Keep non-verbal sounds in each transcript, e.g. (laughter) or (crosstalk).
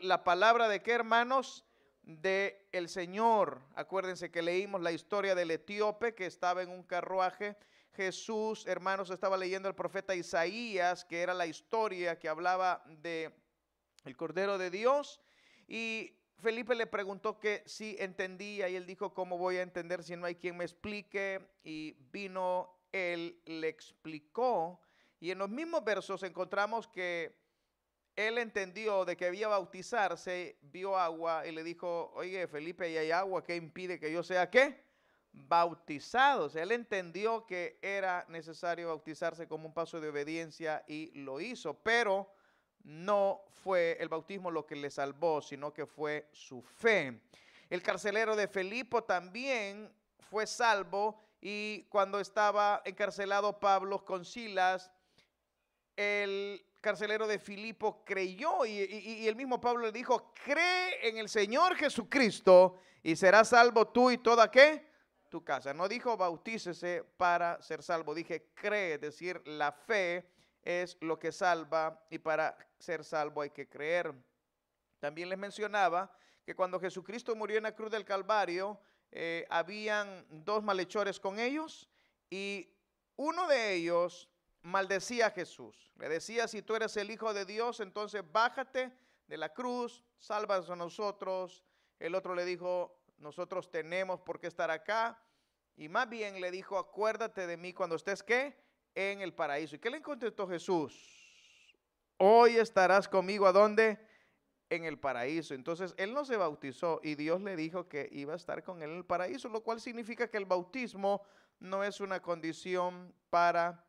la palabra de qué, hermanos? De el Señor. Acuérdense que leímos la historia del etíope que estaba en un carruaje. Jesús, hermanos, estaba leyendo el profeta Isaías, que era la historia que hablaba de el Cordero de Dios. Y Felipe le preguntó que si entendía y él dijo, ¿cómo voy a entender si no hay quien me explique? Y vino, él le explicó. Y en los mismos versos encontramos que él entendió de que había bautizarse, vio agua y le dijo, oye Felipe, ahí hay agua, ¿qué impide que yo sea qué? Bautizado. O sea, él entendió que era necesario bautizarse como un paso de obediencia y lo hizo. Pero no fue el bautismo lo que le salvó, sino que fue su fe. El carcelero de Felipo también fue salvo y cuando estaba encarcelado Pablo con Silas, el carcelero de Filipo creyó y, el mismo Pablo le dijo, cree en el Señor Jesucristo y serás salvo tú y toda qué? Tu casa. No dijo bautícese para ser salvo, dije cree, es decir, la fe es lo que salva y para ser salvo hay que creer. También les mencionaba que cuando Jesucristo murió en la cruz del Calvario, eh, habían dos malhechores con ellos y uno de ellos maldecía a Jesús. Le decía, si tú eres el Hijo de Dios, entonces bájate de la cruz, salvas a nosotros. El otro le dijo, nosotros tenemos por qué estar acá. Y más bien le dijo, acuérdate de mí cuando estés qué? En el paraíso. ¿Y qué le contestó Jesús? Hoy estarás conmigo a dónde? En el paraíso. Entonces él no se bautizó y Dios le dijo que iba a estar con él en el paraíso, lo cual significa que el bautismo no es una condición para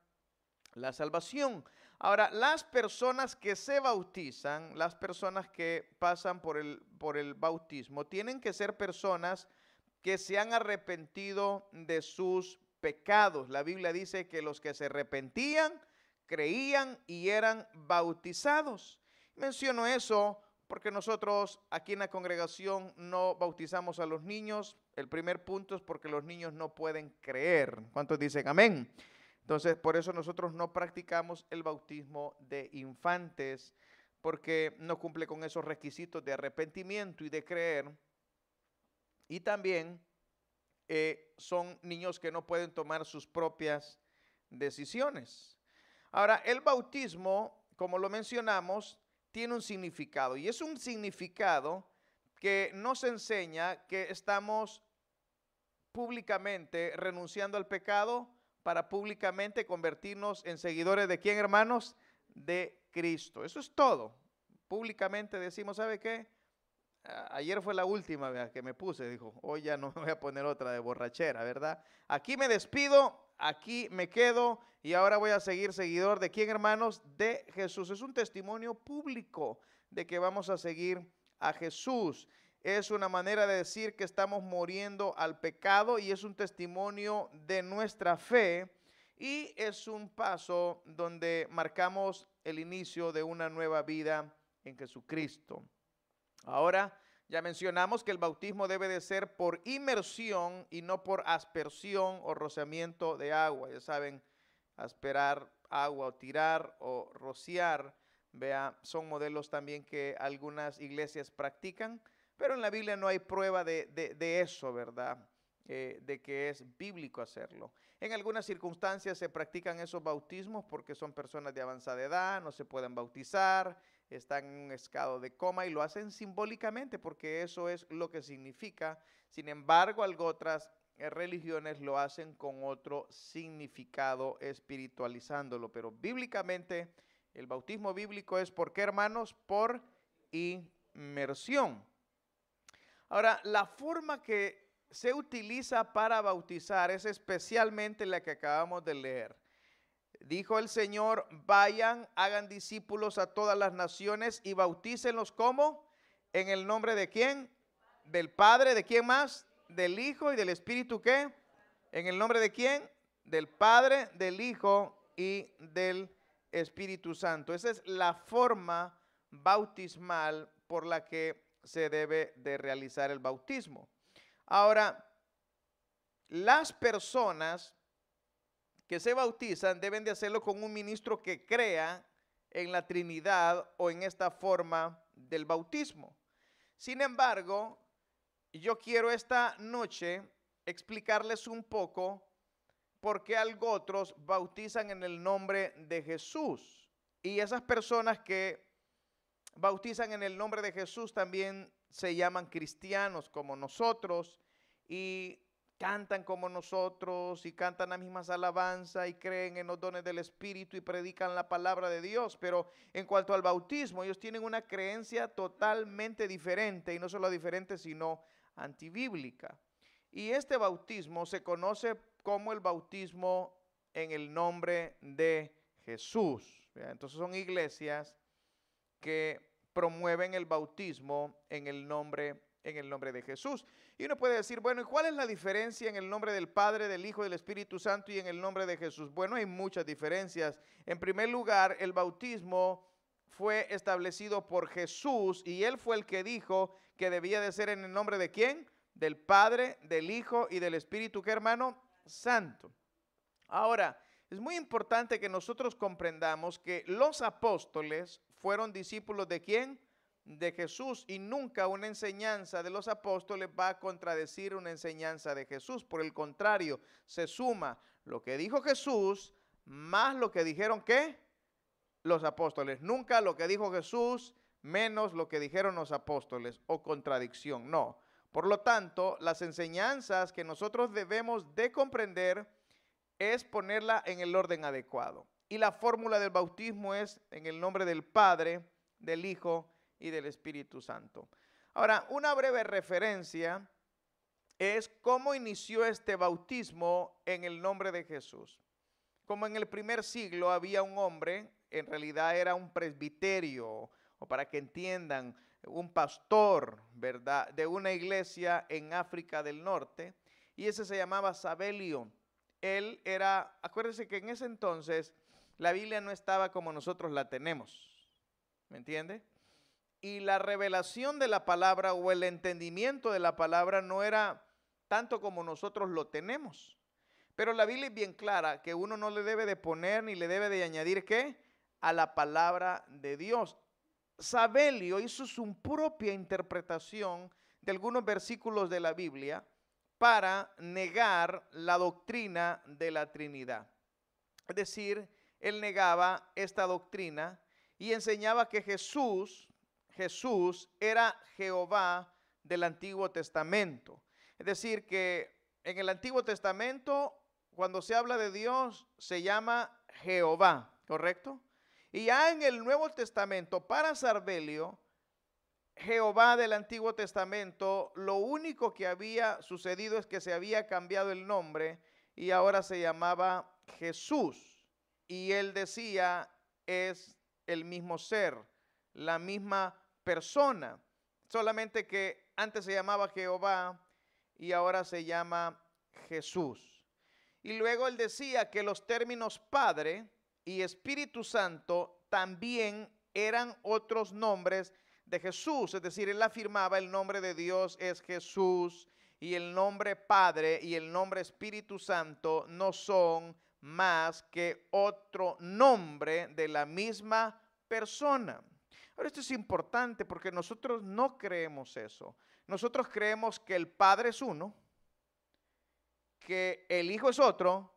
la salvación. Ahora, las personas que se bautizan, las personas que pasan por el, por el bautismo, tienen que ser personas que se han arrepentido de sus pecados. La Biblia dice que los que se arrepentían, creían y eran bautizados. Menciono eso porque nosotros aquí en la congregación no bautizamos a los niños. El primer punto es porque los niños no pueden creer. ¿Cuántos dicen amén? Entonces, por eso nosotros no practicamos el bautismo de infantes, porque no cumple con esos requisitos de arrepentimiento y de creer. Y también eh, son niños que no pueden tomar sus propias decisiones. Ahora, el bautismo, como lo mencionamos, tiene un significado y es un significado que nos enseña que estamos públicamente renunciando al pecado para públicamente convertirnos en seguidores de quién, hermanos? De Cristo. Eso es todo. Públicamente decimos, ¿sabe qué? Ayer fue la última vez que me puse, dijo, hoy ya no me voy a poner otra de borrachera, ¿verdad? Aquí me despido, aquí me quedo y ahora voy a seguir seguidor de quién, hermanos? De Jesús. Es un testimonio público de que vamos a seguir a Jesús. Es una manera de decir que estamos muriendo al pecado y es un testimonio de nuestra fe y es un paso donde marcamos el inicio de una nueva vida en Jesucristo. Ahora, ya mencionamos que el bautismo debe de ser por inmersión y no por aspersión o rociamiento de agua. Ya saben, asperar agua o tirar o rociar, vea, son modelos también que algunas iglesias practican, pero en la Biblia no hay prueba de, eso, ¿verdad? Eh, de que es bíblico hacerlo. En algunas circunstancias se practican esos bautismos porque son personas de avanzada edad, no se pueden bautizar, están en un estado de coma y lo hacen simbólicamente porque eso es lo que significa. Sin embargo, algo otras eh, religiones lo hacen con otro significado espiritualizándolo, pero bíblicamente el bautismo bíblico es por qué hermanos? Por inmersión. Ahora, la forma que se utiliza para bautizar es especialmente la que acabamos de leer. Dijo el Señor, vayan, hagan discípulos a todas las naciones y bautícenlos como en el nombre de quién? Del Padre, ¿de quién más? del Hijo y del Espíritu ¿qué? ¿En el nombre de quién? Del Padre, del Hijo y del Espíritu Santo. Esa es la forma bautismal por la que se debe de realizar el bautismo. Ahora, las personas que se bautizan deben de hacerlo con un ministro que crea en la Trinidad o en esta forma del bautismo. Sin embargo, yo quiero esta noche explicarles un poco por qué algo otros bautizan en el nombre de Jesús. Y esas personas que bautizan en el nombre de Jesús también se llaman cristianos como nosotros y cantan como nosotros y cantan las mismas alabanzas y creen en los dones del Espíritu y predican la palabra de Dios. Pero en cuanto al bautismo, ellos tienen una creencia totalmente diferente y no solo diferente, sino antibíblica. Y este bautismo se conoce como el bautismo en el nombre de Jesús. Entonces son iglesias que promueven el bautismo en el nombre en el nombre de Jesús. Y uno puede decir, bueno, ¿y cuál es la diferencia en el nombre del Padre, del Hijo del Espíritu Santo y en el nombre de Jesús? Bueno, hay muchas diferencias. En primer lugar, el bautismo fue establecido por Jesús y él fue el que dijo que debía de ser en el nombre de quién? Del Padre, del Hijo y del Espíritu, ¿qué hermano? Santo. Ahora, es muy importante que nosotros comprendamos que los apóstoles fueron discípulos de quién? De Jesús y nunca una enseñanza de los apóstoles va a contradecir una enseñanza de Jesús. Por el contrario, se suma lo que dijo Jesús más lo que dijeron qué? Los apóstoles. Nunca lo que dijo Jesús menos lo que dijeron los apóstoles o contradicción. No. Por lo tanto, las enseñanzas que nosotros debemos de comprender es ponerla en el orden adecuado. Y la fórmula del bautismo es en el nombre del Padre, del Hijo y del Espíritu Santo. Ahora, una breve referencia es cómo inició este bautismo en el nombre de Jesús. Como en el primer siglo había un hombre, en realidad era un presbiterio, o para que entiendan, un pastor, ¿verdad?, de una iglesia en África del Norte, y ese se llamaba Sabelio. Él era, acuérdense que en ese entonces la Biblia no estaba como nosotros la tenemos, ¿me entiende? Y la revelación de la palabra o el entendimiento de la palabra no era tanto como nosotros lo tenemos. Pero la Biblia es bien clara que uno no le debe de poner ni le debe de añadir qué a la palabra de Dios. Sabelio hizo su propia interpretación de algunos versículos de la Biblia para negar la doctrina de la Trinidad. Es decir, él negaba esta doctrina y enseñaba que Jesús, Jesús era Jehová del Antiguo Testamento. Es decir, que en el Antiguo Testamento, cuando se habla de Dios, se llama Jehová, ¿correcto? Y ya en el Nuevo Testamento, para Sarbelio, Jehová del Antiguo Testamento, lo único que había sucedido es que se había cambiado el nombre y ahora se llamaba Jesús. Y él decía, es el mismo ser, la misma persona, solamente que antes se llamaba Jehová y ahora se llama Jesús. Y luego él decía que los términos Padre, y Espíritu Santo también eran otros nombres de Jesús. Es decir, él afirmaba el nombre de Dios es Jesús y el nombre Padre y el nombre Espíritu Santo no son más que otro nombre de la misma persona. Ahora esto es importante porque nosotros no creemos eso. Nosotros creemos que el Padre es uno, que el Hijo es otro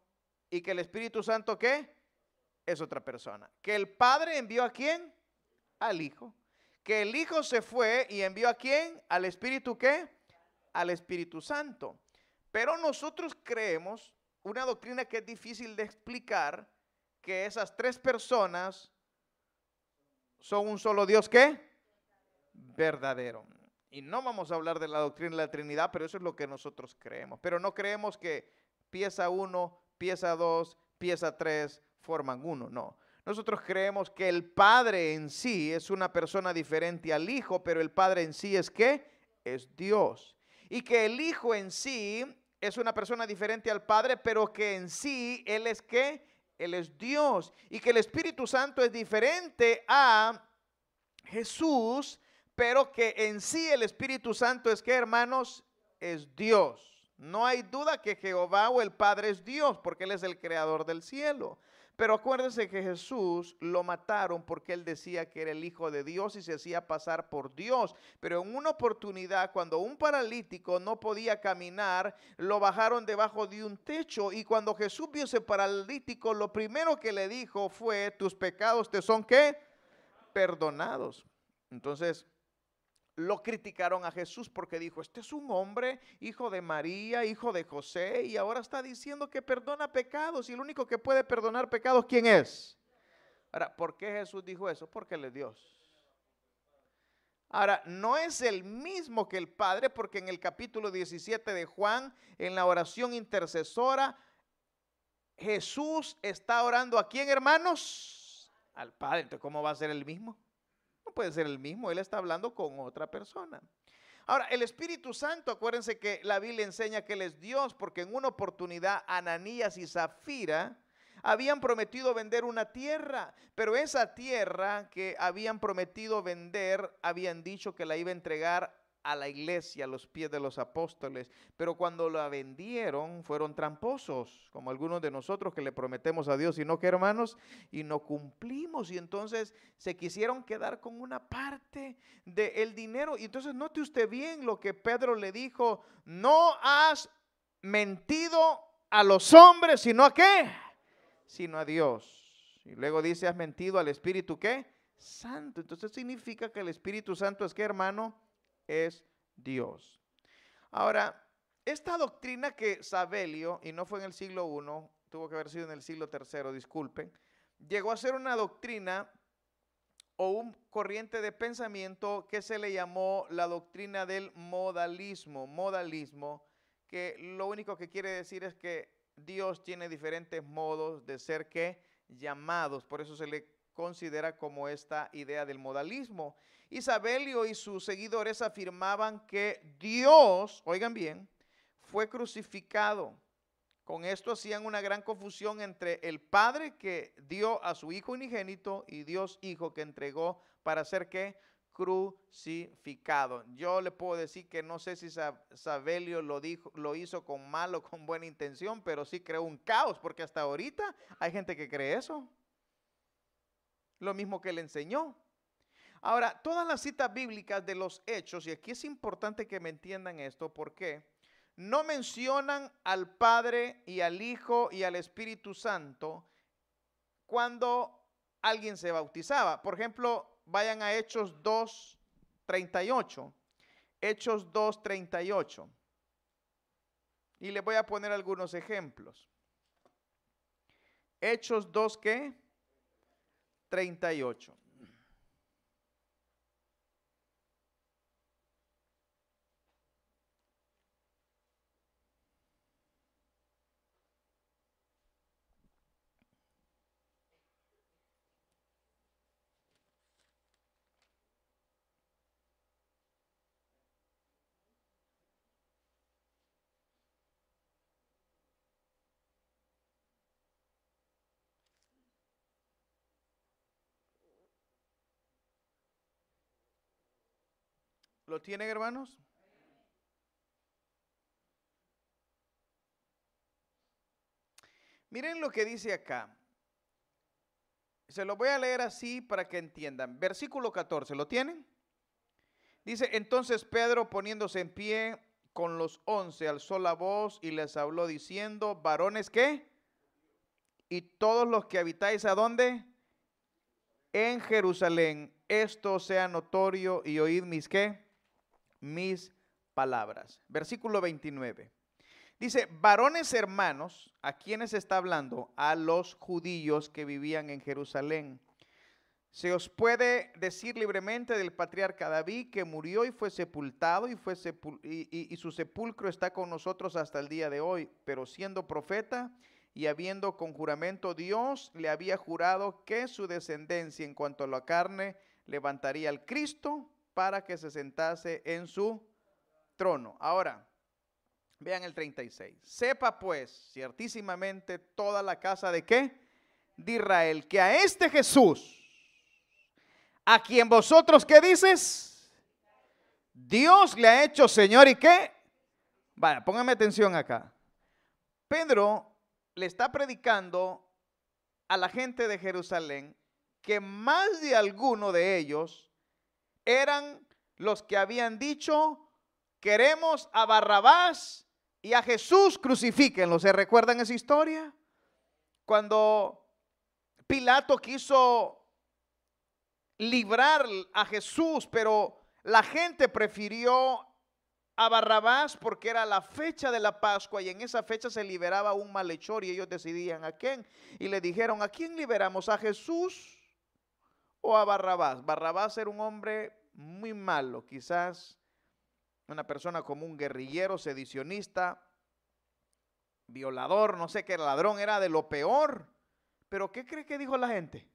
y que el Espíritu Santo ¿qué? es otra persona. Que el Padre envió a quién? Al Hijo. Que el Hijo se fue y envió a quién? Al Espíritu qué? Al Espíritu Santo. Pero nosotros creemos una doctrina que es difícil de explicar, que esas tres personas son un solo Dios ¿qué? Verdadero. Y no vamos a hablar de la doctrina de la Trinidad, pero eso es lo que nosotros creemos. Pero no creemos que pieza uno, pieza dos, pieza tres, forman uno, no. Nosotros creemos que el Padre en sí es una persona diferente al Hijo, pero el Padre en sí es qué? Es Dios. Y que el Hijo en sí es una persona diferente al Padre, pero que en sí Él es qué? Él es Dios. Y que el Espíritu Santo es diferente a Jesús, pero que en sí el Espíritu Santo es que, hermanos, es Dios. No hay duda que Jehová o el Padre es Dios, porque Él es el creador del cielo. Pero acuérdense que Jesús lo mataron porque él decía que era el Hijo de Dios y se hacía pasar por Dios. Pero en una oportunidad, cuando un paralítico no podía caminar, lo bajaron debajo de un techo. Y cuando Jesús vio ese paralítico, lo primero que le dijo fue, tus pecados te son qué? Perdonados. Entonces, lo criticaron a Jesús porque dijo, este es un hombre, hijo de María, hijo de José, y ahora está diciendo que perdona pecados, y el único que puede perdonar pecados, ¿quién es? Ahora, ¿por qué Jesús dijo eso? Porque él es Dios. Ahora, no es el mismo que el Padre, porque en el capítulo 17 de Juan, en la oración intercesora, Jesús está orando a quién, hermanos? Al Padre. Entonces, ¿cómo va a ser el mismo? Puede ser el mismo, él está hablando con otra persona. Ahora, el Espíritu Santo, acuérdense que la Biblia enseña que Él es Dios, porque en una oportunidad Ananías y Zafira habían prometido vender una tierra, pero esa tierra que habían prometido vender, habían dicho que la iba a entregar a la iglesia a los pies de los apóstoles, pero cuando la vendieron fueron tramposos, como algunos de nosotros que le prometemos a Dios y no que hermanos, y no cumplimos, y entonces se quisieron quedar con una parte del dinero. Y entonces note usted bien lo que Pedro le dijo, no has mentido a los hombres, sino a qué, sino a Dios. Y luego dice, has mentido al Espíritu qué, Santo. Entonces significa que el Espíritu Santo es que hermano, es Dios. Ahora, esta doctrina que Sabelio, y no fue en el siglo I, tuvo que haber sido en el siglo III, disculpen, llegó a ser una doctrina o un corriente de pensamiento que se le llamó la doctrina del modalismo. Modalismo, que lo único que quiere decir es que Dios tiene diferentes modos de ser que llamados, por eso se le considera como esta idea del modalismo. Isabelio y sus seguidores afirmaban que Dios, oigan bien, fue crucificado. Con esto hacían una gran confusión entre el Padre que dio a su Hijo unigénito y Dios Hijo que entregó para ser crucificado. Yo le puedo decir que no sé si Sabelio lo, dijo, lo hizo con mal o con buena intención, pero sí creó un caos, porque hasta ahorita hay gente que cree eso. Lo mismo que le enseñó. Ahora, todas las citas bíblicas de los hechos, y aquí es importante que me entiendan esto, porque no mencionan al Padre y al Hijo y al Espíritu Santo cuando alguien se bautizaba. Por ejemplo, vayan a Hechos 2, 38. Hechos 2, 38. Y les voy a poner algunos ejemplos. Hechos 2, ¿qué? 38. ¿Lo tienen, hermanos? Miren lo que dice acá. Se lo voy a leer así para que entiendan. Versículo 14, ¿lo tienen? Dice, entonces Pedro poniéndose en pie con los once alzó la voz y les habló diciendo, varones, ¿qué? Y todos los que habitáis a dónde? En Jerusalén, esto sea notorio y oíd mis qué? Mis palabras. Versículo 29. Dice, varones hermanos, ¿a quienes está hablando? A los judíos que vivían en Jerusalén. Se os puede decir libremente del patriarca David que murió y fue sepultado y, fue y, y, su sepulcro está con nosotros hasta el día de hoy. Pero siendo profeta y habiendo con juramento Dios le había jurado que su descendencia en cuanto a la carne levantaría al Cristo para que se sentase en su trono. Ahora, vean el 36. Sepa pues ciertísimamente toda la casa de qué? De Israel, que a este Jesús, a quien vosotros, ¿qué dices? Dios le ha hecho Señor y qué? Vaya, póngame atención acá. Pedro le está predicando a la gente de Jerusalén que más de alguno de ellos eran los que habían dicho, queremos a Barrabás y a Jesús crucifíquenlo. ¿Se recuerdan esa historia? Cuando Pilato quiso librar a Jesús, pero la gente prefirió a Barrabás porque era la fecha de la Pascua y en esa fecha se liberaba un malhechor y ellos decidían a quién. Y le dijeron, ¿a quién liberamos? ¿A Jesús o a Barrabás? Barrabás era un hombre muy malo, quizás una persona como un guerrillero, sedicionista, violador, no sé qué, ladrón, era de lo peor. Pero ¿qué cree que dijo la gente?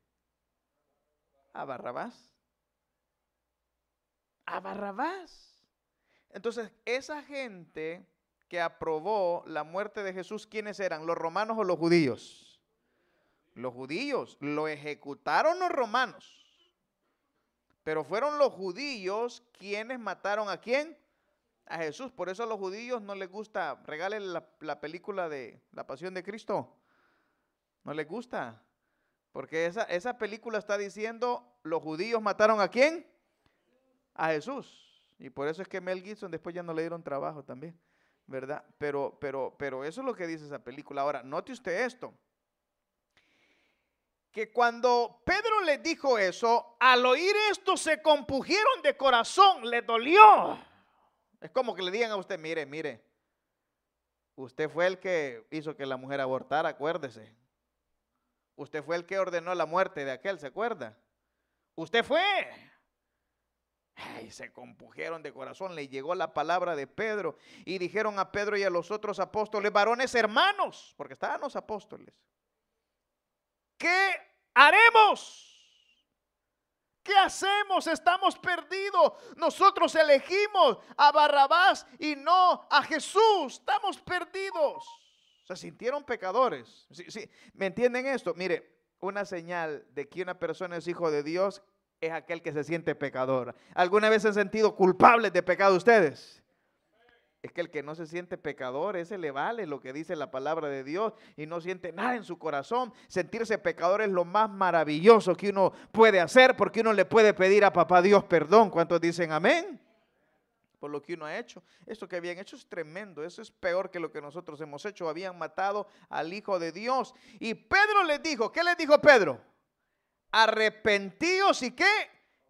A Barrabás. A Barrabás. Entonces, esa gente que aprobó la muerte de Jesús, ¿quiénes eran? ¿Los romanos o los judíos? Los judíos. Lo ejecutaron los romanos. Pero fueron los judíos quienes mataron a quién? A Jesús. Por eso a los judíos no les gusta, regalen la, película de la Pasión de Cristo. No les gusta. Porque esa, esa película está diciendo, los judíos mataron a quién? A Jesús. Y por eso es que Mel Gibson después ya no le dieron trabajo también, ¿verdad? Pero, pero, pero eso es lo que dice esa película. Ahora, note usted esto que cuando Pedro le dijo eso, al oír esto se compugieron de corazón, le dolió. Es como que le digan a usted, mire, mire, usted fue el que hizo que la mujer abortara, acuérdese. Usted fue el que ordenó la muerte de aquel, ¿se acuerda? Usted fue. Y se compugieron de corazón, le llegó la palabra de Pedro y dijeron a Pedro y a los otros apóstoles, varones hermanos, porque estaban los apóstoles. ¿Qué haremos? ¿Qué hacemos? Estamos perdidos. Nosotros elegimos a Barrabás y no a Jesús. Estamos perdidos. Se sintieron pecadores. ¿Sí, me entienden esto? Mire, una señal de que una persona es hijo de Dios es aquel que se siente pecador. ¿Alguna vez han sentido culpables de pecado ustedes? Es que el que no se siente pecador, ese le vale lo que dice la palabra de Dios y no siente nada en su corazón. Sentirse pecador es lo más maravilloso que uno puede hacer porque uno le puede pedir a papá Dios perdón. ¿Cuántos dicen amén? Por lo que uno ha hecho. Esto que habían hecho es tremendo. Eso es peor que lo que nosotros hemos hecho. Habían matado al Hijo de Dios. Y Pedro les dijo, ¿qué les dijo Pedro? Arrepentíos y qué?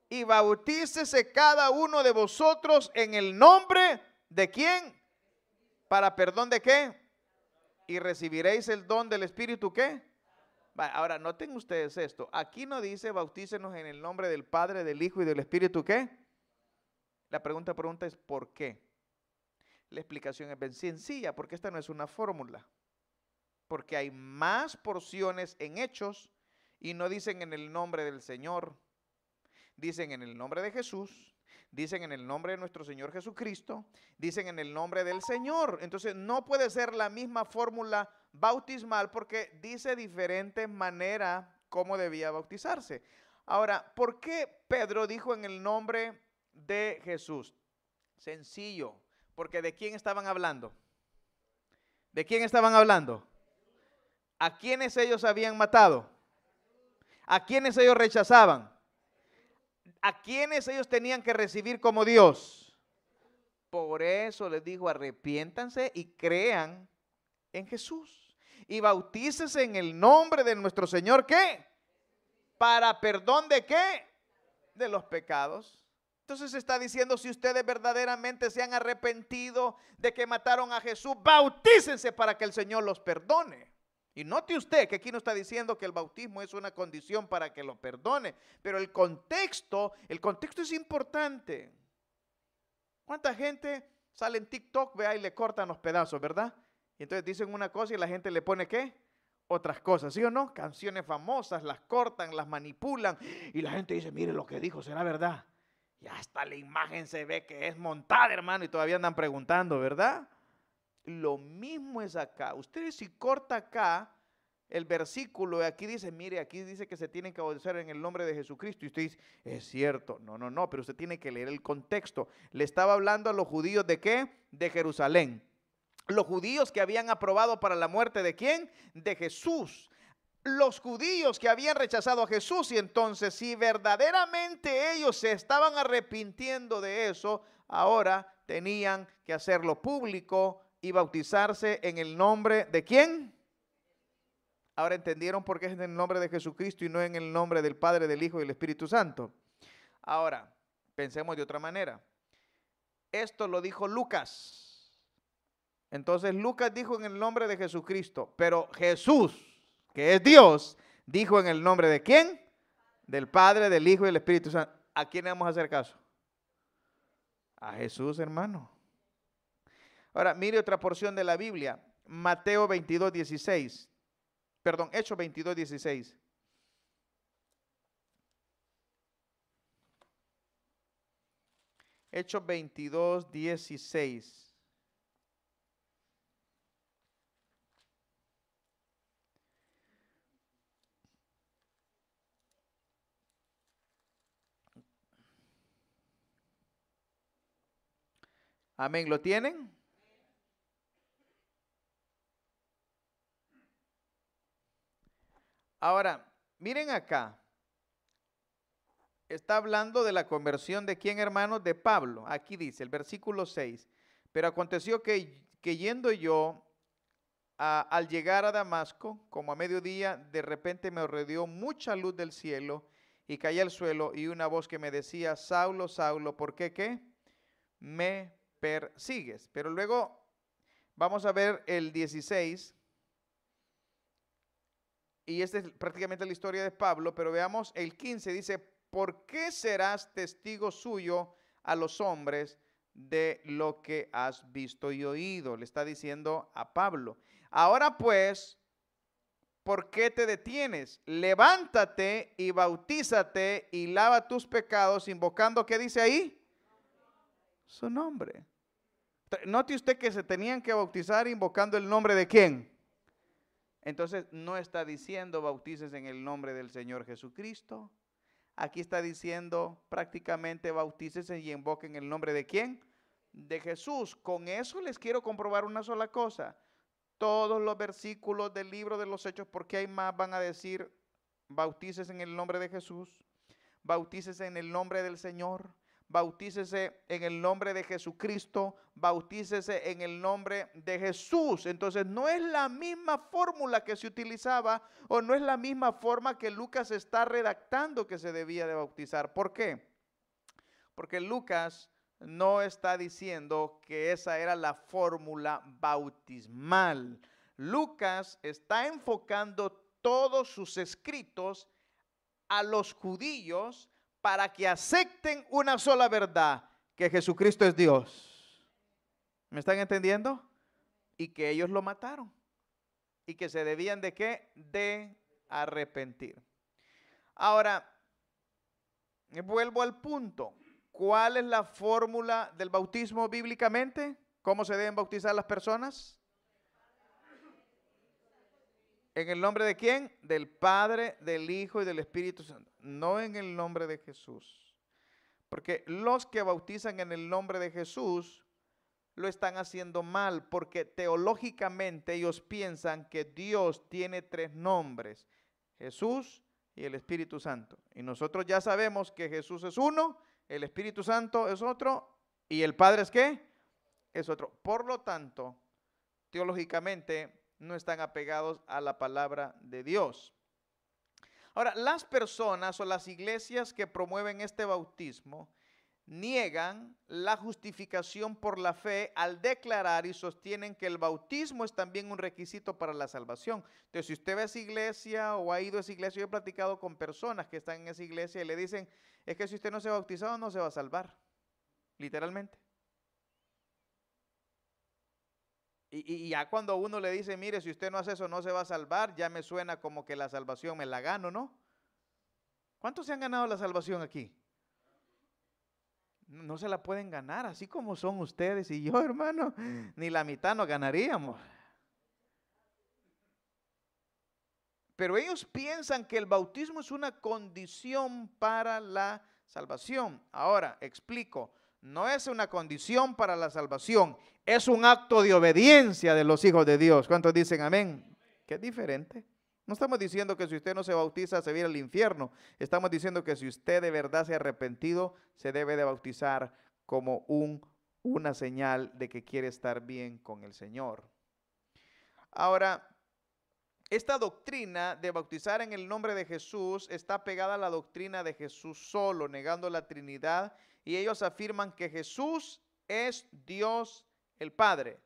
Y bautícese cada uno de vosotros en el nombre ¿De quién? ¿Para perdón de qué? Y recibiréis el don del Espíritu qué? Ahora, noten ustedes esto. Aquí no dice bautícenos en el nombre del Padre, del Hijo y del Espíritu qué? La pregunta pregunta es ¿por qué? La explicación es bien sencilla, porque esta no es una fórmula. Porque hay más porciones en hechos y no dicen en el nombre del Señor. Dicen en el nombre de Jesús, dicen en el nombre de nuestro Señor Jesucristo, dicen en el nombre del Señor. Entonces no puede ser la misma fórmula bautismal porque dice diferente manera cómo debía bautizarse. Ahora, ¿por qué Pedro dijo en el nombre de Jesús? Sencillo, porque ¿de quién estaban hablando? ¿De quién estaban hablando? ¿A quiénes ellos habían matado? ¿A quiénes ellos rechazaban? A quienes ellos tenían que recibir como Dios. Por eso les dijo, arrepiéntanse y crean en Jesús. Y bautícese en el nombre de nuestro Señor, ¿qué? Para perdón de qué? De los pecados. Entonces está diciendo, si ustedes verdaderamente se han arrepentido de que mataron a Jesús, bautícense para que el Señor los perdone. Y note usted que aquí no está diciendo que el bautismo es una condición para que lo perdone, pero el contexto, el contexto es importante. ¿Cuánta gente sale en TikTok, vea y le cortan los pedazos, verdad? Y entonces dicen una cosa y la gente le pone qué? Otras cosas, ¿sí o no? Canciones famosas, las cortan, las manipulan y la gente dice, mire lo que dijo, será verdad. Y hasta la imagen se ve que es montada, hermano, y todavía andan preguntando, ¿verdad? Lo mismo es acá. Ustedes si corta acá el versículo, aquí dice, mire, aquí dice que se tienen que obedecer en el nombre de Jesucristo. Y usted dice, es cierto. No, no, no, pero usted tiene que leer el contexto. Le estaba hablando a los judíos de qué? De Jerusalén. Los judíos que habían aprobado para la muerte de quién? De Jesús. los judíos que habían rechazado a Jesús y entonces si verdaderamente ellos se estaban arrepintiendo de eso, ahora tenían que hacerlo público y bautizarse en el nombre de quién? Ahora entendieron por qué es en el nombre de Jesucristo y no en el nombre del Padre, del Hijo y del Espíritu Santo. Ahora, pensemos de otra manera. Esto lo dijo Lucas. Entonces Lucas dijo en el nombre de Jesucristo, pero Jesús, que es Dios, dijo en el nombre de quién? Del Padre, del Hijo y del Espíritu Santo. ¿A quién vamos a hacer caso? A Jesús, hermano. Ahora, mire otra porción de la Biblia, Mateo 22, 16 perdón, Hechos 22, 16. Hechos 22, 16. Amén, ¿lo tienen? Ahora, miren acá. Está hablando de la conversión de quién, hermanos? De Pablo. Aquí dice el versículo 6. Pero aconteció que, yendo yo al llegar a Damasco, como a mediodía, de repente me rodeó mucha luz del cielo y caí al suelo y una voz que me decía, Saulo, Saulo, ¿por qué qué? Me persigues. Pero luego vamos a ver el 16 y esta es prácticamente la historia de Pablo, pero veamos el 15, dice, ¿por qué serás testigo suyo a los hombres de lo que has visto y oído? Le está diciendo a Pablo. Ahora pues, ¿por qué te detienes? Levántate y bautízate y lava tus pecados invocando, ¿qué dice ahí? Su nombre. Note usted que se tenían que bautizar invocando el nombre de quién? Entonces no está diciendo bautices en el nombre del Señor Jesucristo. Aquí está diciendo prácticamente bautices y invoquen el nombre de quién? De Jesús. Con eso les quiero comprobar una sola cosa. Todos los versículos del libro de los Hechos, porque hay más, van a decir bautices en el nombre de Jesús, bautices en el nombre del Señor, bautícese en el nombre de Jesucristo, bautícese en el nombre de Jesús. Entonces no es la misma fórmula que se utilizaba o no es la misma forma que Lucas está redactando que se debía de bautizar. ¿Por qué? Porque Lucas no está diciendo que esa era la fórmula bautismal. Lucas está enfocando todos sus escritos a los judíos para que acepten una sola verdad, que Jesucristo es Dios. ¿Me están entendiendo? Y que ellos lo mataron. Y que se debían de qué? De arrepentir. Ahora, vuelvo al punto. ¿Cuál es la fórmula del bautismo bíblicamente? ¿Cómo se deben bautizar las personas? ¿En el nombre de quién? Del Padre, del Hijo y del Espíritu Santo. No en el nombre de Jesús. Porque los que bautizan en el nombre de Jesús lo están haciendo mal, porque teológicamente ellos piensan que Dios tiene tres nombres, Jesús y el Espíritu Santo. Y nosotros ya sabemos que Jesús es uno, el Espíritu Santo es otro y el Padre es qué? Es otro. Por lo tanto, teológicamente no están apegados a la palabra de Dios. Ahora, las personas o las iglesias que promueven este bautismo niegan la justificación por la fe al declarar y sostienen que el bautismo es también un requisito para la salvación. Entonces, si usted ve esa iglesia o ha ido a esa iglesia, yo he platicado con personas que están en esa iglesia y le dicen, es que si usted no se ha bautizado no se va a salvar, literalmente. Y, ya cuando uno le dice, mire, si usted no hace eso no se va a salvar, ya me suena como que la salvación me la gano, ¿no? ¿Cuántos se han ganado la salvación aquí? No se la pueden ganar, así como son ustedes y yo, (laughs) hermano, ni la mitad nos ganaríamos. Pero ellos piensan que el bautismo es una condición para la salvación. Ahora, explico, no es una condición para la salvación, es un acto de obediencia de los hijos de Dios. ¿Cuántos dicen amén? Que es diferente. No estamos diciendo que si usted no se bautiza se va al infierno. Estamos diciendo que si usted de verdad se ha arrepentido, se debe de bautizar como un, una señal de que quiere estar bien con el Señor. Ahora, esta doctrina de bautizar en el nombre de Jesús está pegada a la doctrina de Jesús solo, negando la Trinidad, y ellos afirman que Jesús es Dios el Padre.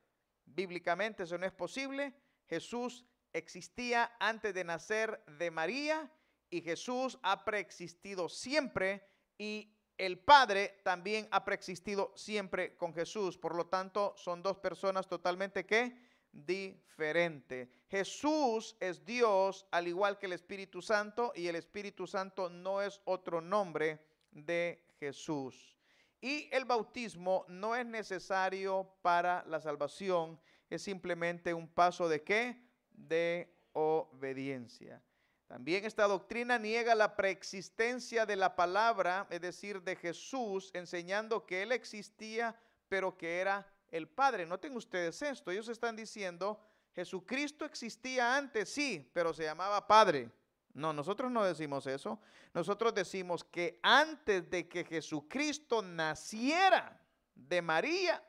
Bíblicamente eso no es posible. Jesús existía antes de nacer de María y Jesús ha preexistido siempre y el Padre también ha preexistido siempre con Jesús. Por lo tanto, son dos personas totalmente que diferente. Jesús es Dios al igual que el Espíritu Santo y el Espíritu Santo no es otro nombre de Jesús. Y el bautismo no es necesario para la salvación, es simplemente un paso de qué? De obediencia. También esta doctrina niega la preexistencia de la palabra, es decir, de Jesús, enseñando que Él existía, pero que era el Padre. Noten ustedes esto, ellos están diciendo, Jesucristo existía antes, sí, pero se llamaba Padre. No, nosotros no decimos eso. Nosotros decimos que antes de que Jesucristo naciera de María,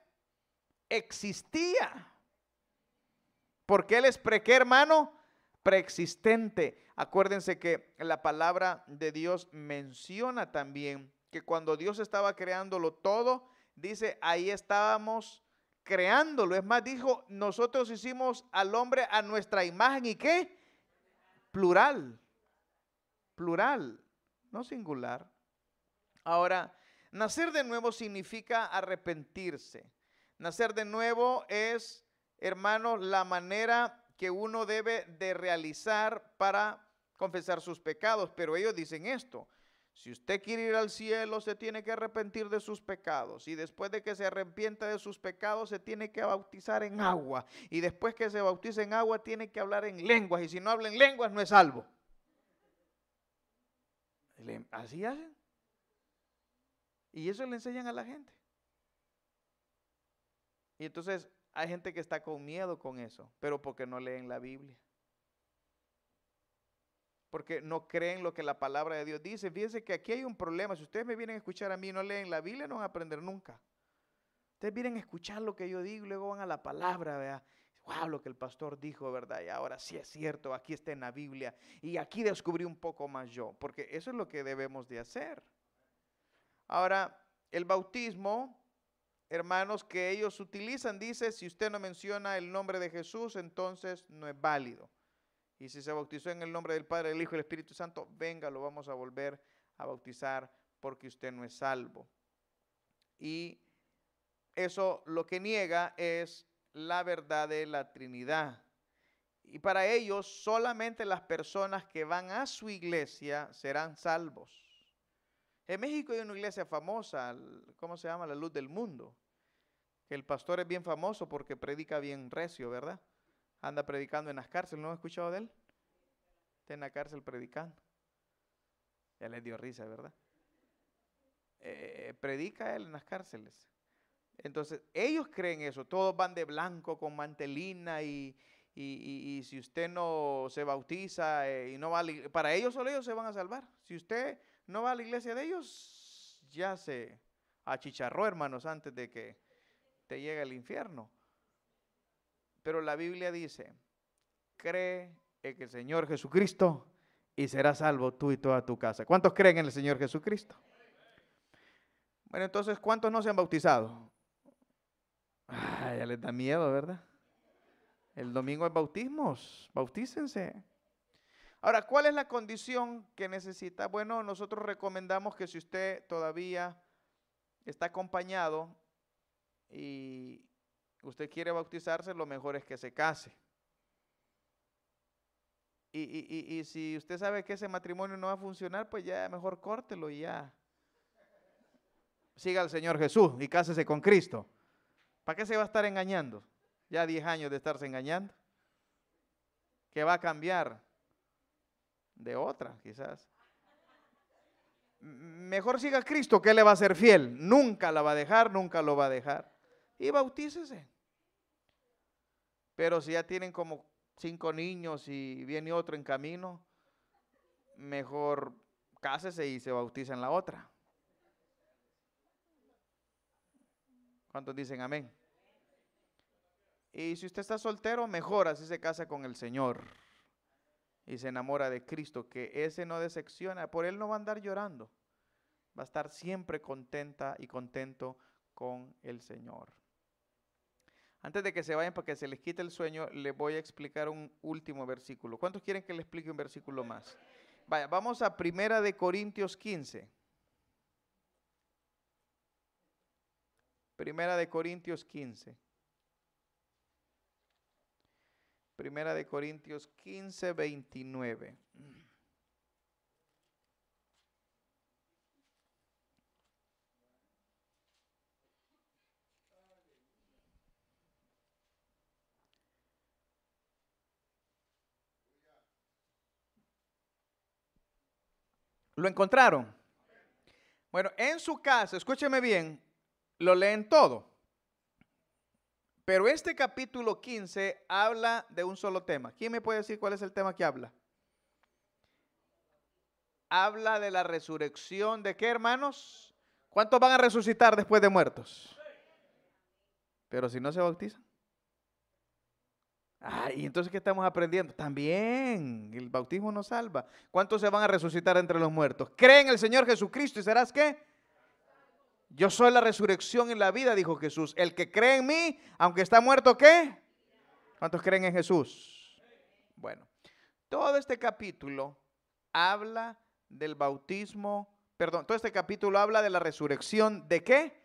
existía. Porque Él es pre hermano? Preexistente. Acuérdense que la palabra de Dios menciona también que cuando Dios estaba creándolo todo, dice, ahí estábamos creándolo. Es más, dijo, nosotros hicimos al hombre a nuestra imagen y qué? Plural. Plural, no singular. Ahora, nacer de nuevo significa arrepentirse. Nacer de nuevo es, hermanos, la manera que uno debe de realizar para confesar sus pecados. Pero ellos dicen esto, si usted quiere ir al cielo, se tiene que arrepentir de sus pecados. Y después de que se arrepienta de sus pecados, se tiene que bautizar en agua. Y después que se bautice en agua, tiene que hablar en lenguas. Y si no habla en lenguas, no es salvo. Así hacen. Y eso le enseñan a la gente. Y entonces hay gente que está con miedo con eso, pero porque no leen la Biblia porque no creen lo que la palabra de Dios dice. Fíjense que aquí hay un problema. Si ustedes me vienen a escuchar a mí y no leen la Biblia, no van a aprender nunca. Ustedes vienen a escuchar lo que yo digo y luego van a la palabra, vea. Wow, lo que el pastor dijo, ¿verdad? Y ahora sí es cierto, aquí está en la Biblia. Y aquí descubrí un poco más yo, porque eso es lo que debemos de hacer. Ahora, el bautismo, hermanos, que ellos utilizan, dice, si usted no menciona el nombre de Jesús, entonces no es válido. Y si se bautizó en el nombre del Padre, del Hijo y del Espíritu Santo, venga, lo vamos a volver a bautizar porque usted no es salvo. Y eso lo que niega es la verdad de la Trinidad. Y para ellos solamente las personas que van a su iglesia serán salvos. En México hay una iglesia famosa, ¿cómo se llama? La luz del mundo. Que el pastor es bien famoso porque predica bien recio, ¿verdad? Anda predicando en las cárceles. ¿No han escuchado de él? Está en la cárcel predicando. Ya les dio risa, ¿verdad? Eh, predica él en las cárceles. Entonces, ellos creen eso. Todos van de blanco con mantelina y, si usted no se bautiza eh, y no va a la, para ellos solo ellos se van a salvar. Si usted no va a la iglesia de ellos, ya se achicharró, hermanos, antes de que te llegue el infierno. Pero la Biblia dice, cree en el Señor Jesucristo y serás salvo tú y toda tu casa. ¿Cuántos creen en el Señor Jesucristo? Bueno, entonces, ¿cuántos no se han bautizado? ya les da miedo, ¿verdad? El domingo es bautismos, bautícense. Ahora, ¿cuál es la condición que necesita? Bueno, nosotros recomendamos que si usted todavía está acompañado y usted quiere bautizarse, lo mejor es que se case. Y, si usted sabe que ese matrimonio no va a funcionar, pues ya mejor córtelo y ya. Siga al Señor Jesús y cásese con Cristo. ¿Para qué se va a estar engañando? Ya 10 años de estarse engañando. ¿Qué va a cambiar? De otra, quizás. Mejor siga Cristo, que le va a ser fiel. Nunca la va a dejar, nunca lo va a dejar. Y bautícese. Pero si ya tienen como cinco niños y viene otro en camino, mejor cásese y se bautiza en la otra. ¿Cuántos dicen amén? Y si usted está soltero, mejor así se casa con el Señor y se enamora de Cristo, que ese no decepciona, por él no va a andar llorando, va a estar siempre contenta y contento con el Señor. Antes de que se vayan para que se les quite el sueño, les voy a explicar un último versículo. ¿Cuántos quieren que les explique un versículo más? Vaya, vamos a Primera de Corintios 15. Primera de Corintios 15. Primera de Corintios 15, 29. ¿Lo encontraron? Bueno, en su casa, escúcheme bien, lo leen todo. Pero este capítulo 15 habla de un solo tema. ¿Quién me puede decir cuál es el tema que habla? Habla de la resurrección de qué, hermanos? ¿Cuántos van a resucitar después de muertos? Pero si no se bautizan. Ay, entonces ¿qué estamos aprendiendo? También el bautismo nos salva. ¿Cuántos se van a resucitar entre los muertos? Creen en el Señor Jesucristo y serás qué? Yo soy la resurrección y la vida, dijo Jesús. El que cree en mí, aunque está muerto, ¿qué? ¿Cuántos creen en Jesús? Bueno, todo este capítulo habla del bautismo, perdón, todo este capítulo habla de la resurrección de qué?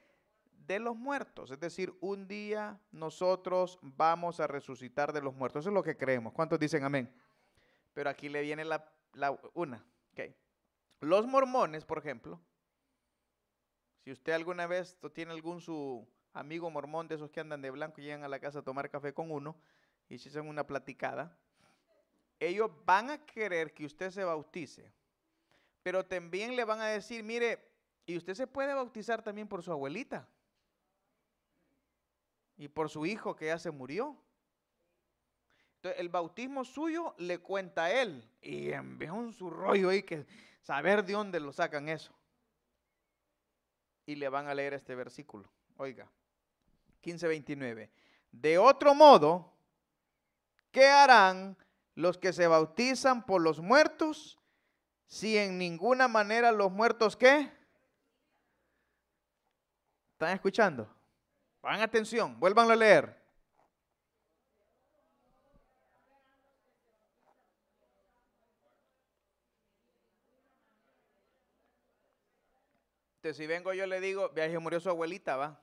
De los muertos. Es decir, un día nosotros vamos a resucitar de los muertos. Eso es lo que creemos. ¿Cuántos dicen amén? Pero aquí le viene la, una. Okay. Los mormones, por ejemplo, si usted alguna vez tiene algún su amigo mormón de esos que andan de blanco y llegan a la casa a tomar café con uno y se hacen una platicada, ellos van a querer que usted se bautice, pero también le van a decir, mire, y usted se puede bautizar también por su abuelita y por su hijo que ya se murió. Entonces, el bautismo suyo le cuenta a él y un su rollo ahí que saber de dónde lo sacan eso y le van a leer este versículo. Oiga, 15:29. De otro modo, ¿qué harán los que se bautizan por los muertos si en ninguna manera los muertos qué? ¿Están escuchando? Pongan atención, vuélvanlo a leer. si vengo yo le digo, viaje murió su abuelita, va.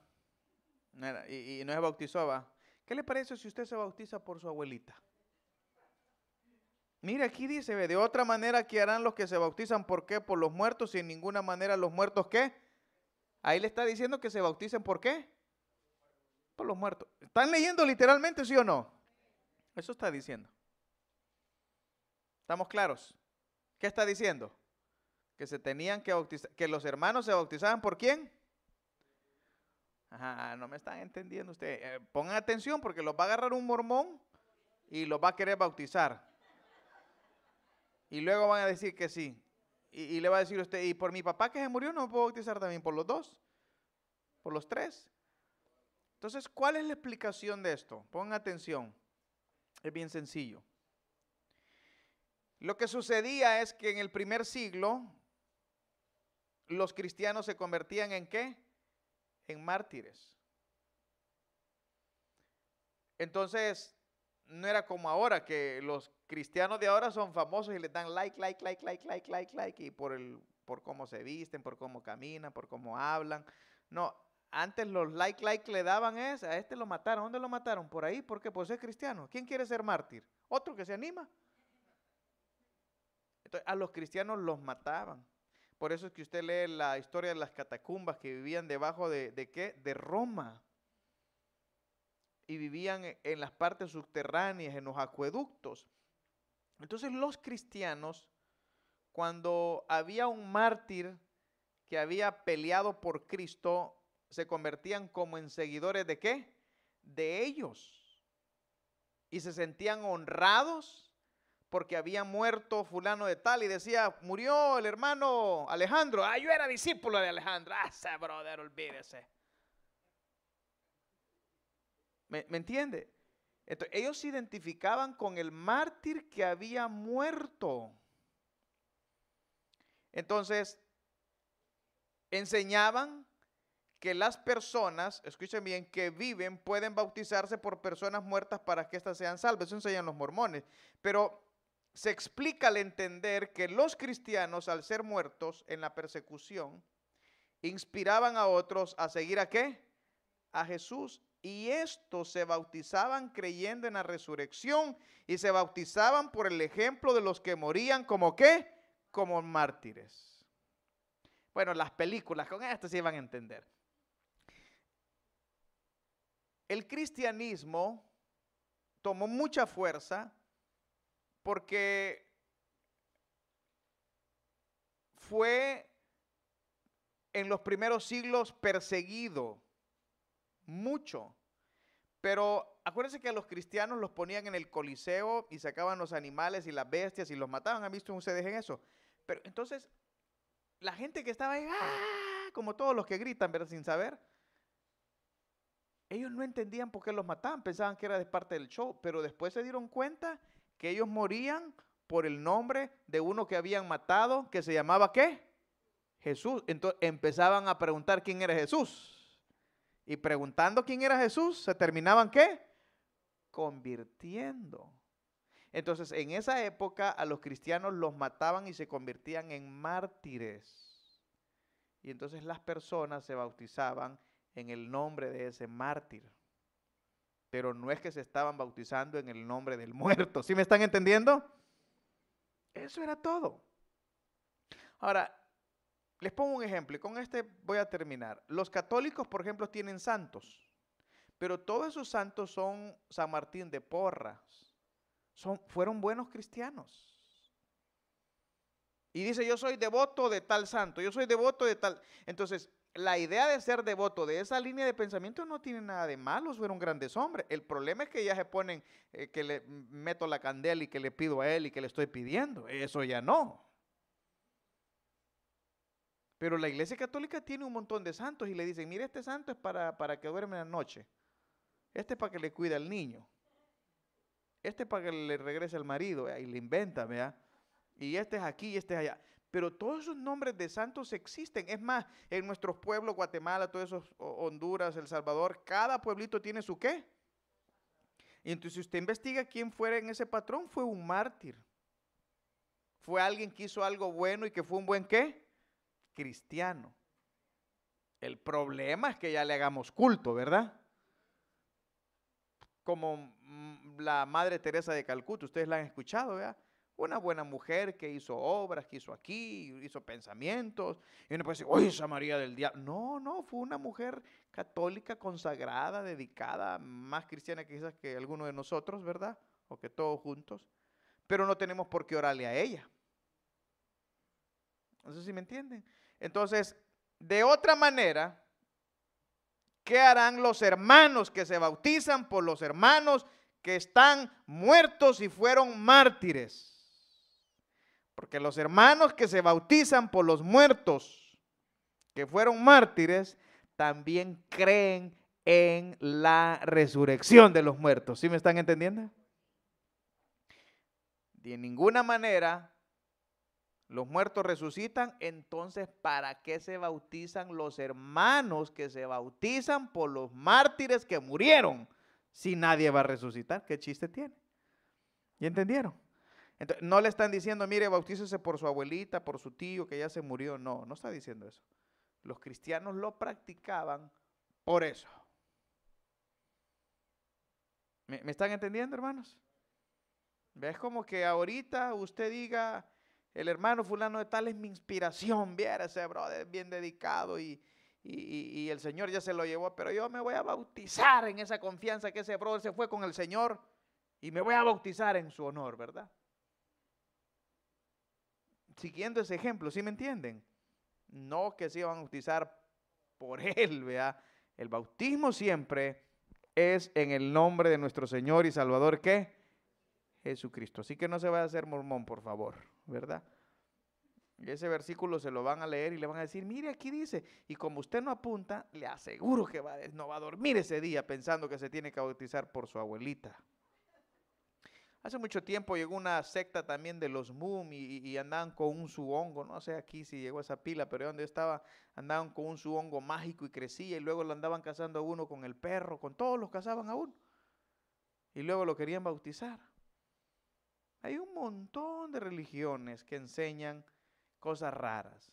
Y, no se bautizó, va. ¿Qué le parece si usted se bautiza por su abuelita? Mire, aquí dice, de otra manera que harán los que se bautizan, ¿por qué? Por los muertos y en ninguna manera los muertos, ¿qué? Ahí le está diciendo que se bauticen, ¿por qué? Por los muertos. ¿Están leyendo literalmente, sí o no? Eso está diciendo. ¿Estamos claros? ¿Qué está diciendo? que se tenían que bautizar, que los hermanos se bautizaban por quién? Ajá, no me están entendiendo ustedes. Eh, pongan atención porque los va a agarrar un mormón y los va a querer bautizar. Y luego van a decir que sí. Y, le va a decir usted, y por mi papá que se murió no me puedo bautizar también por los dos, por los tres. Entonces, ¿cuál es la explicación de esto? Pongan atención. Es bien sencillo. Lo que sucedía es que en el primer siglo los cristianos se convertían en qué? En mártires. Entonces, no era como ahora, que los cristianos de ahora son famosos y les dan like, like, like, like, like, like, like, y por, el, por cómo se visten, por cómo caminan, por cómo hablan. No, antes los like, like le daban es, a este lo mataron. ¿Dónde lo mataron? Por ahí, porque pues es cristiano. ¿Quién quiere ser mártir? Otro que se anima. Entonces, a los cristianos los mataban. Por eso es que usted lee la historia de las catacumbas que vivían debajo de, qué? De Roma. Y vivían e, en las partes subterráneas, en los acueductos. Entonces los cristianos, cuando había un mártir que había peleado por Cristo, se convertían como en seguidores de qué? De ellos. y se sentían honrados porque había muerto fulano de tal y decía, murió el hermano Alejandro. Ah, yo era discípulo de Alejandro. Ah, ese brother, olvídese. ¿Me, ¿Me, entiende? Entonces, ellos se identificaban con el mártir que había muerto. Entonces, enseñaban que las personas, escuchen bien, que viven pueden bautizarse por personas muertas para que éstas sean salvas. Eso enseñan los mormones. Pero se explica al entender que los cristianos, al ser muertos en la persecución, inspiraban a otros a seguir a qué? A Jesús. Y estos se bautizaban creyendo en la resurrección y se bautizaban por el ejemplo de los que morían como qué? Como mártires. Bueno, las películas con esto se iban a entender. El cristianismo tomó mucha fuerza porque fue en los primeros siglos perseguido mucho. Pero acuérdense que a los cristianos los ponían en el coliseo y sacaban los animales y las bestias y los mataban. ¿Han visto ustedes en eso? Pero entonces, la gente que estaba ahí, ¡ah! como todos los que gritan, ¿verdad? Sin saber, ellos no entendían por qué los mataban, pensaban que era de parte del show, pero después se dieron cuenta que ellos morían por el nombre de uno que habían matado, que se llamaba ¿qué? Jesús. Entonces empezaban a preguntar quién era Jesús. Y preguntando quién era Jesús, se terminaban ¿qué? Convirtiendo. Entonces, en esa época a los cristianos los mataban y se convertían en mártires. Y entonces las personas se bautizaban en el nombre de ese mártir pero no es que se estaban bautizando en el nombre del muerto. ¿Sí me están entendiendo? Eso era todo. Ahora, les pongo un ejemplo y con este voy a terminar. Los católicos, por ejemplo, tienen santos, pero todos esos santos son San Martín de Porras. Son, fueron buenos cristianos. Y dice, yo soy devoto de tal santo, yo soy devoto de tal. Entonces, la idea de ser devoto de esa línea de pensamiento no tiene nada de malo, fueron grandes hombres. El problema es que ya se ponen eh, que le meto la candela y que le pido a él y que le estoy pidiendo. Eso ya no. Pero la iglesia católica tiene un montón de santos y le dicen, mire, este santo es para, para que duerme la noche. Este es para que le cuide al niño. Este es para que le regrese al marido. Y le inventa, ¿verdad? Y este es aquí y este es allá. Pero todos esos nombres de santos existen. Es más, en nuestros pueblos, Guatemala, todos esos Honduras, El Salvador, cada pueblito tiene su qué. Y entonces si usted investiga quién fuera en ese patrón, fue un mártir. Fue alguien que hizo algo bueno y que fue un buen qué? Cristiano. El problema es que ya le hagamos culto, ¿verdad? Como mm, la Madre Teresa de Calcuta, ustedes la han escuchado, ¿verdad? Una buena mujer que hizo obras, que hizo aquí, hizo pensamientos. Y uno puede decir, oye, esa María del Diablo. No, no, fue una mujer católica, consagrada, dedicada, más cristiana quizás que alguno de nosotros, ¿verdad? O que todos juntos. Pero no tenemos por qué orarle a ella. No sé si me entienden. Entonces, de otra manera, ¿qué harán los hermanos que se bautizan por los hermanos que están muertos y fueron mártires? Porque los hermanos que se bautizan por los muertos que fueron mártires, también creen en la resurrección de los muertos. ¿Sí me están entendiendo? De ninguna manera los muertos resucitan, entonces ¿para qué se bautizan los hermanos que se bautizan por los mártires que murieron? Si nadie va a resucitar, ¿qué chiste tiene? ¿Ya entendieron? No le están diciendo, mire, bautícese por su abuelita, por su tío que ya se murió. No, no está diciendo eso. Los cristianos lo practicaban por eso. ¿Me, están entendiendo, hermanos? ¿Ves como que ahorita usted diga, el hermano fulano de tal es mi inspiración, viera ese brother bien dedicado y, y, el Señor ya se lo llevó, pero yo me voy a bautizar en esa confianza que ese brother se fue con el Señor y me voy a bautizar en su honor, ¿verdad? Siguiendo ese ejemplo, ¿sí me entienden? No que se iban a bautizar por (laughs) él, vea. El bautismo siempre es en el nombre de nuestro Señor y Salvador, ¿qué? Jesucristo. Así que no se vaya a hacer mormón, por favor, ¿verdad? ese versículo se lo van a leer y le van a decir, mire, aquí dice, y como usted no apunta, le aseguro que va, no va a dormir ese día pensando que se tiene que bautizar por su abuelita. Hace mucho tiempo llegó una secta también de los Mum y, andaban con un hongo, no sé aquí si llegó esa pila, pero donde estaba andaban con un hongo mágico y crecía y luego lo andaban cazando a uno con el perro, con todos los cazaban a uno. Y luego lo querían bautizar. Hay un montón de religiones que enseñan cosas raras.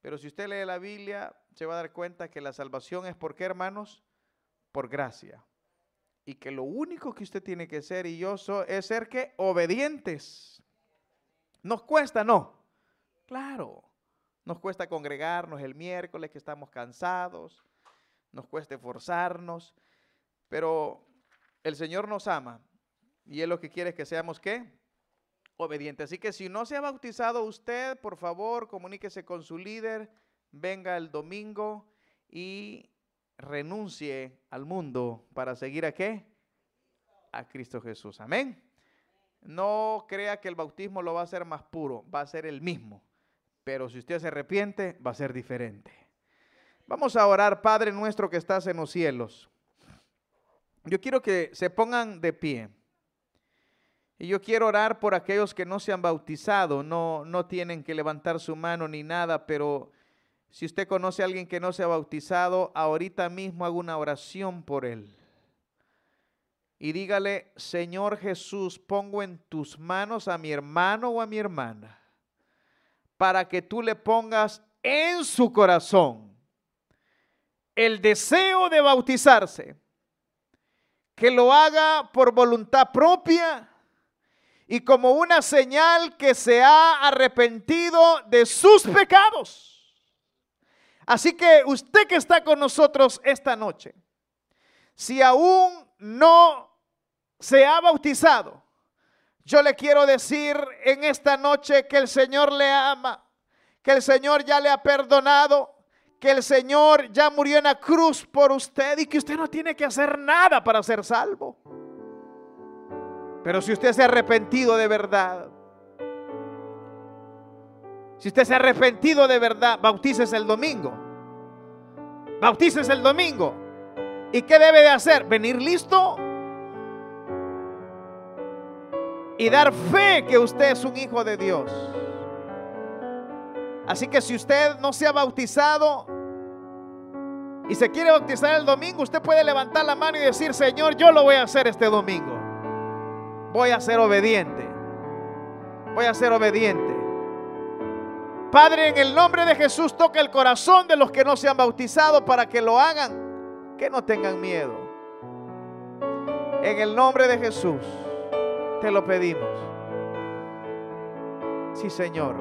Pero si usted lee la Biblia, se va a dar cuenta que la salvación es por qué, hermanos? Por gracia. Y que lo único que usted tiene que ser y yo soy es ser que obedientes. ¿Nos cuesta? No. Claro. Nos cuesta congregarnos el miércoles que estamos cansados. Nos cuesta esforzarnos. Pero el Señor nos ama. Y Él lo que quiere es que seamos qué? obediente. Así que si no se ha bautizado usted, por favor, comuníquese con su líder, venga el domingo y renuncie al mundo para seguir a qué? A Cristo Jesús. Amén. No crea que el bautismo lo va a hacer más puro, va a ser el mismo. Pero si usted se arrepiente, va a ser diferente. Vamos a orar, Padre nuestro que estás en los cielos. Yo quiero que se pongan de pie. Y yo quiero orar por aquellos que no se han bautizado, no, no tienen que levantar su mano ni nada, pero si usted conoce a alguien que no se ha bautizado, ahorita mismo hago una oración por él. Y dígale, Señor Jesús, pongo en tus manos a mi hermano o a mi hermana, para que tú le pongas en su corazón el deseo de bautizarse, que lo haga por voluntad propia y como una señal que se ha arrepentido de sus pecados. Así que usted que está con nosotros esta noche, si aún no se ha bautizado, yo le quiero decir en esta noche que el Señor le ama, que el Señor ya le ha perdonado, que el Señor ya murió en la cruz por usted y que usted no tiene que hacer nada para ser salvo. Pero si usted se ha arrepentido de verdad, si usted se ha arrepentido de verdad, bautícese el domingo. Bautícese el domingo. ¿Y qué debe de hacer? Venir listo y dar fe que usted es un hijo de Dios. Así que si usted no se ha bautizado y se quiere bautizar el domingo, usted puede levantar la mano y decir, Señor, yo lo voy a hacer este domingo voy a ser obediente. Voy a ser obediente. Padre, en el nombre de Jesús, toca el corazón de los que no se han bautizado para que lo hagan, que no tengan miedo. En el nombre de Jesús, te lo pedimos. Sí, Señor.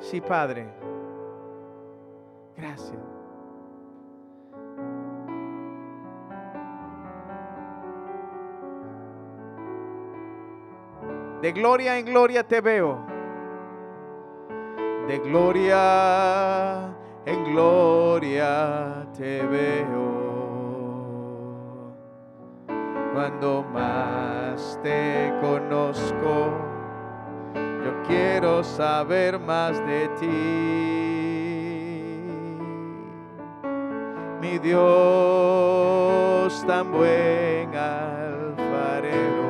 Sí, Padre. Gracias. De gloria en gloria te veo. De gloria en gloria te veo. Cuando más te conozco, yo quiero saber más de ti. Mi Dios tan buen alfarero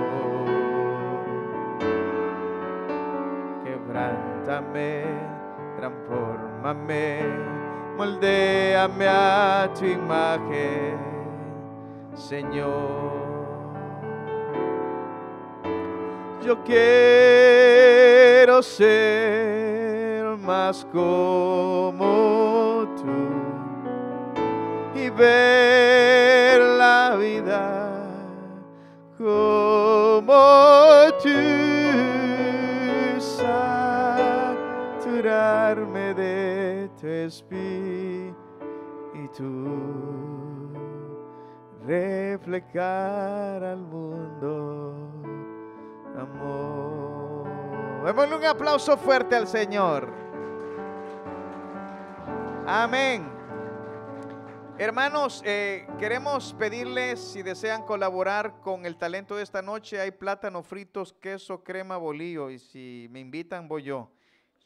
quebrántame, transformame, moldéame a tu imagen, Señor. Yo quiero ser más como tú y ver la vida como tú. de tu espíritu reflejar al mundo amor. Démosle un aplauso fuerte al Señor. Amén. Hermanos, eh, queremos pedirles si desean colaborar con el talento de esta noche. Hay plátano fritos, queso, crema, bolillo. Y si me invitan, voy yo.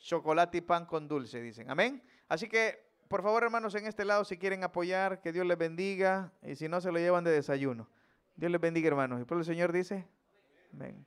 Chocolate y pan con dulce, dicen. Amén. Así que, por favor, hermanos, en este lado, si quieren apoyar, que Dios les bendiga. Y si no, se lo llevan de desayuno. Dios les bendiga, hermanos. Y por el Señor dice, amén.